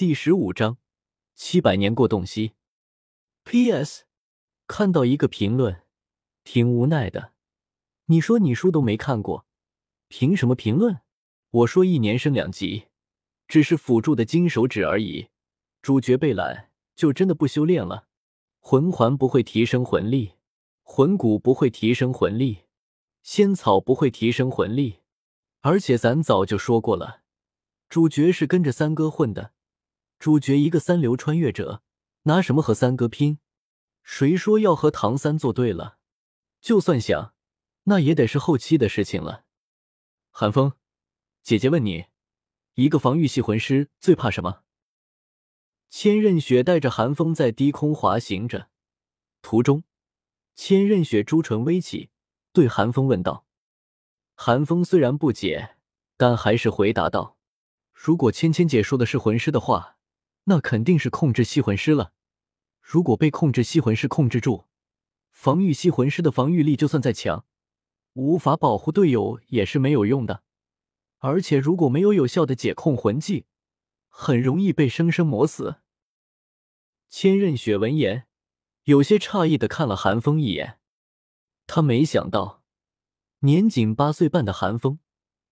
第十五章，七百年过洞悉。P.S. 看到一个评论，挺无奈的。你说你书都没看过，凭什么评论？我说一年升两级，只是辅助的金手指而已。主角被懒，就真的不修炼了。魂环不会提升魂力，魂骨不会提升魂力，仙草不会提升魂力。而且咱早就说过了，主角是跟着三哥混的。主角一个三流穿越者，拿什么和三哥拼？谁说要和唐三作对了？就算想，那也得是后期的事情了。寒风，姐姐问你，一个防御系魂师最怕什么？千仞雪带着寒风在低空滑行着，途中，千仞雪朱唇微起，对寒风问道。寒风虽然不解，但还是回答道：“如果芊芊姐说的是魂师的话，那肯定是控制系魂师了。如果被控制系魂师控制住，防御系魂师的防御力就算再强，无法保护队友也是没有用的。而且如果没有有效的解控魂技，很容易被生生磨死。”千仞雪闻言，有些诧异的看了寒风一眼，他没想到。年仅八岁半的寒风，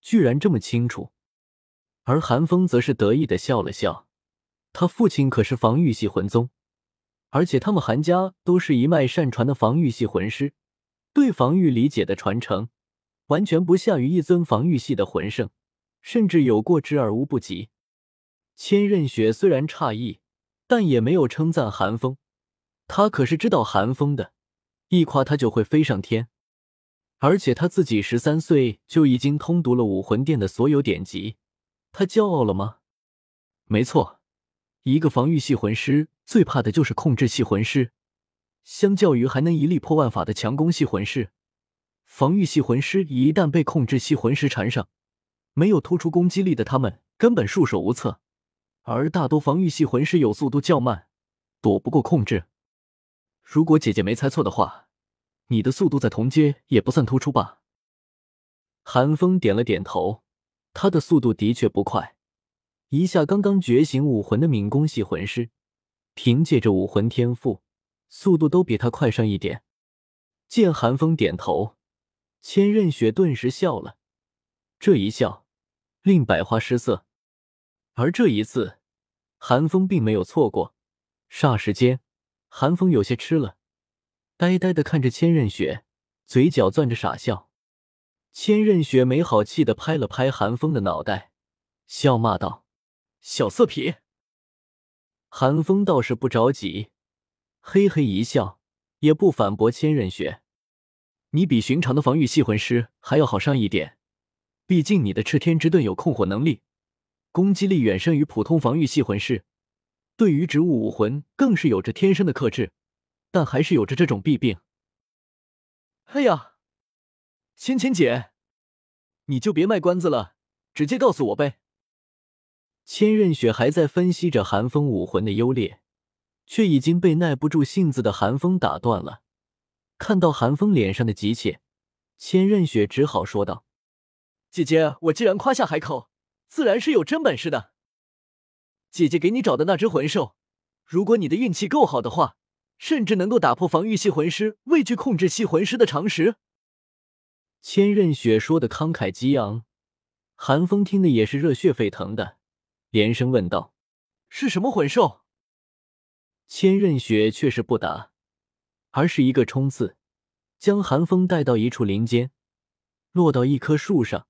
居然这么清楚，而寒风则是得意的笑了笑。他父亲可是防御系魂宗，而且他们韩家都是一脉善传的防御系魂师，对防御理解的传承，完全不下于一尊防御系的魂圣，甚至有过之而无不及。千仞雪虽然诧异，但也没有称赞寒风，他可是知道寒风的，一夸他就会飞上天。而且他自己十三岁就已经通读了武魂殿的所有典籍，他骄傲了吗？没错，一个防御系魂师最怕的就是控制系魂师。相较于还能一力破万法的强攻系魂师，防御系魂师一旦被控制系魂师缠上，没有突出攻击力的他们根本束手无策。而大多防御系魂师有速度较慢，躲不过控制。如果姐姐没猜错的话。你的速度在同阶也不算突出吧？寒风点了点头，他的速度的确不快。一下刚刚觉醒武魂的敏攻系魂师，凭借着武魂天赋，速度都比他快上一点。见寒风点头，千仞雪顿时笑了，这一笑令百花失色。而这一次，寒风并没有错过。霎时间，寒风有些吃了。呆呆的看着千仞雪，嘴角攥着傻笑。千仞雪没好气的拍了拍寒风的脑袋，笑骂道：“小色痞！”寒风倒是不着急，嘿嘿一笑，也不反驳千仞雪：“你比寻常的防御系魂师还要好上一点，毕竟你的赤天之盾有控火能力，攻击力远胜于普通防御系魂师，对于植物武魂更是有着天生的克制。”但还是有着这种弊病。哎呀，芊芊姐，你就别卖关子了，直接告诉我呗。千仞雪还在分析着寒风武魂的优劣，却已经被耐不住性子的寒风打断了。看到寒风脸上的急切，千仞雪只好说道：“姐姐，我既然夸下海口，自然是有真本事的。姐姐给你找的那只魂兽，如果你的运气够好的话。”甚至能够打破防御系魂师畏惧控制系魂师的常识。千仞雪说的慷慨激昂，寒风听的也是热血沸腾的，连声问道：“是什么魂兽？”千仞雪却是不答，而是一个冲刺，将寒风带到一处林间，落到一棵树上，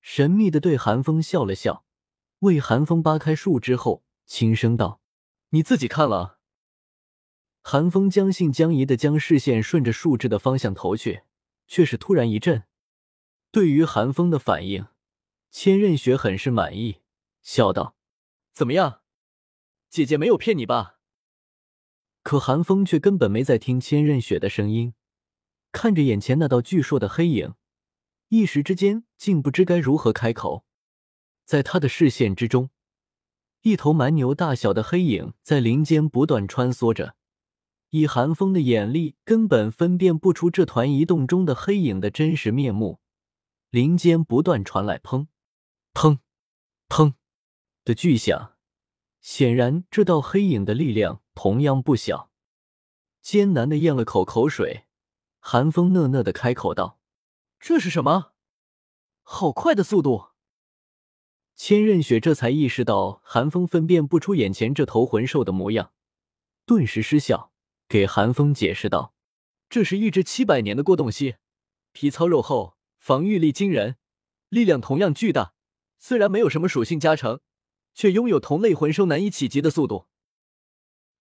神秘的对寒风笑了笑，为寒风扒开树枝后，轻声道：“你自己看了。”寒风将信将疑的将视线顺着树枝的方向投去，却是突然一震。对于寒风的反应，千仞雪很是满意，笑道：“怎么样，姐姐没有骗你吧？”可寒风却根本没在听千仞雪的声音，看着眼前那道巨硕的黑影，一时之间竟不知该如何开口。在他的视线之中，一头蛮牛大小的黑影在林间不断穿梭着。以寒风的眼力，根本分辨不出这团移动中的黑影的真实面目。林间不断传来“砰、砰、砰”的巨响，显然，这道黑影的力量同样不小。艰难的咽了口口水，寒风讷讷的开口道：“这是什么？好快的速度！”千仞雪这才意识到寒风分辨不出眼前这头魂兽的模样，顿时失笑，给寒风解释道：“这是一只七百年的过洞蜥，皮糙肉厚，防御力惊人，力量同样巨大。虽然没有什么属性加成。”却拥有同类魂兽难以企及的速度，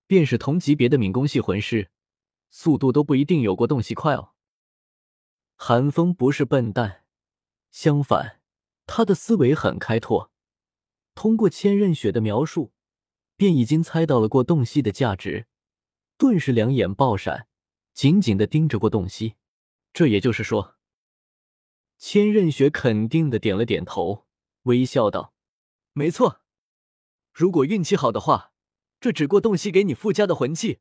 便是同级别的敏攻系魂师，速度都不一定有过洞系快哦。寒风不是笨蛋，相反，他的思维很开拓。通过千仞雪的描述，便已经猜到了过洞悉的价值，顿时两眼爆闪，紧紧的盯着过洞悉。这也就是说，千仞雪肯定的点了点头，微笑道：“没错。”如果运气好的话，这只过洞悉给你附加的魂器，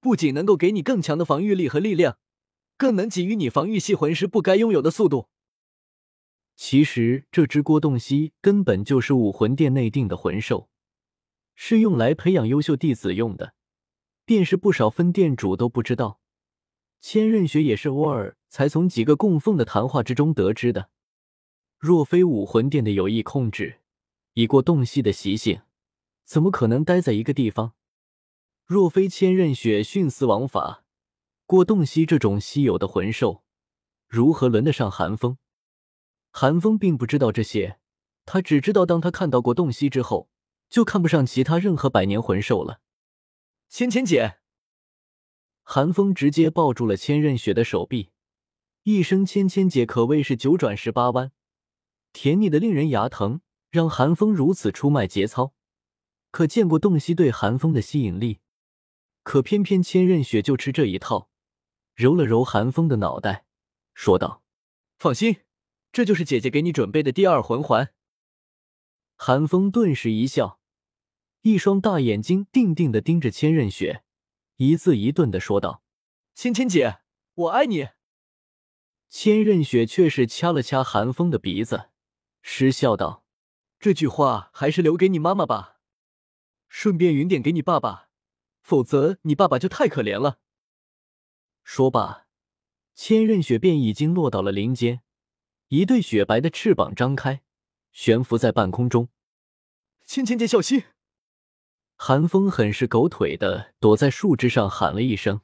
不仅能够给你更强的防御力和力量，更能给予你防御系魂师不该拥有的速度。其实，这只郭洞悉根本就是武魂殿内定的魂兽，是用来培养优秀弟子用的。便是不少分店主都不知道，千仞雪也是偶尔才从几个供奉的谈话之中得知的。若非武魂殿的有意控制，以过洞悉的习性。怎么可能待在一个地方？若非千仞雪徇私枉法，过洞悉这种稀有的魂兽，如何轮得上寒风？寒风并不知道这些，他只知道，当他看到过洞悉之后，就看不上其他任何百年魂兽了。芊芊姐，寒风直接抱住了千仞雪的手臂，一声“芊芊姐”可谓是九转十八弯，甜腻的令人牙疼，让寒风如此出卖节操。可见过洞悉对寒风的吸引力，可偏偏千仞雪就吃这一套，揉了揉寒风的脑袋，说道：“放心，这就是姐姐给你准备的第二魂环。”寒风顿时一笑，一双大眼睛定定的盯着千仞雪，一字一顿的说道：“芊芊姐，我爱你。”千仞雪却是掐了掐寒风的鼻子，失笑道：“这句话还是留给你妈妈吧。”顺便匀点给你爸爸，否则你爸爸就太可怜了。说罢，千仞雪便已经落到了林间，一对雪白的翅膀张开，悬浮在半空中。芊芊姐，小心！寒风很是狗腿的躲在树枝上喊了一声。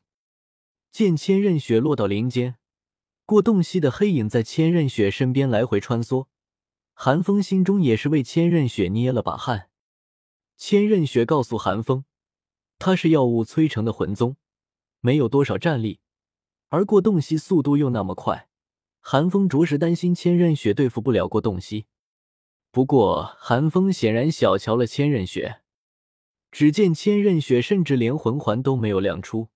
见千仞雪落到林间，过洞隙的黑影在千仞雪身边来回穿梭，寒风心中也是为千仞雪捏了把汗。千仞雪告诉寒风，他是药物催成的魂宗，没有多少战力，而过洞悉速度又那么快，寒风着实担心千仞雪对付不了过洞悉。不过寒风显然小瞧了千仞雪，只见千仞雪甚至连魂环都没有亮出，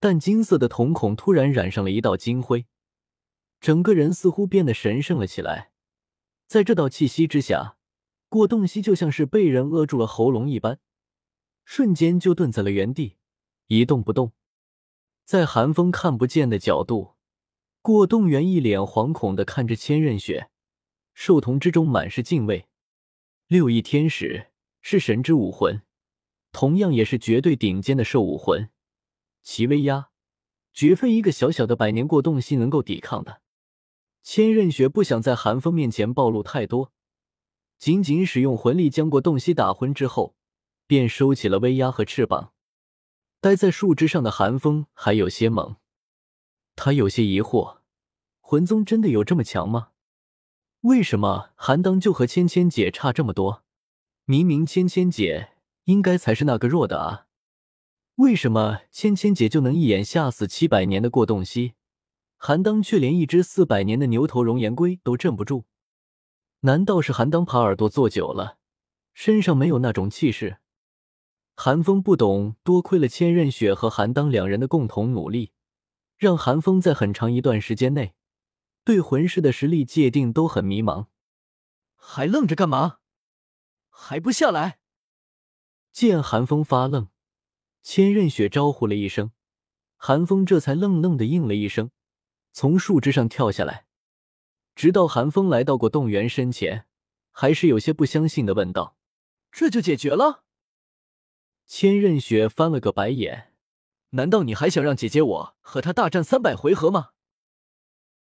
但金色的瞳孔突然染上了一道金辉，整个人似乎变得神圣了起来，在这道气息之下。过洞悉就像是被人扼住了喉咙一般，瞬间就顿在了原地，一动不动。在寒风看不见的角度，过洞元一脸惶恐的看着千仞雪，兽瞳之中满是敬畏。六翼天使是神之武魂，同样也是绝对顶尖的兽武魂，其威压绝非一个小小的百年过洞悉能够抵抗的。千仞雪不想在寒风面前暴露太多。仅仅使用魂力将过洞悉打昏之后，便收起了威压和翅膀。待在树枝上的寒风还有些懵，他有些疑惑：魂宗真的有这么强吗？为什么韩当就和芊芊姐差这么多？明明芊芊姐应该才是那个弱的啊！为什么芊芊姐就能一眼吓死七百年的过洞悉，韩当却连一只四百年的牛头熔岩龟都镇不住？难道是韩当耙耳朵坐久了，身上没有那种气势？韩风不懂，多亏了千仞雪和韩当两人的共同努力，让韩风在很长一段时间内对魂师的实力界定都很迷茫。还愣着干嘛？还不下来！见韩风发愣，千仞雪招呼了一声，韩风这才愣愣的应了一声，从树枝上跳下来。直到寒风来到过洞员身前，还是有些不相信的问道：“这就解决了？千仞雪翻了个白眼，难道你还想让姐姐我和他大战三百回合吗？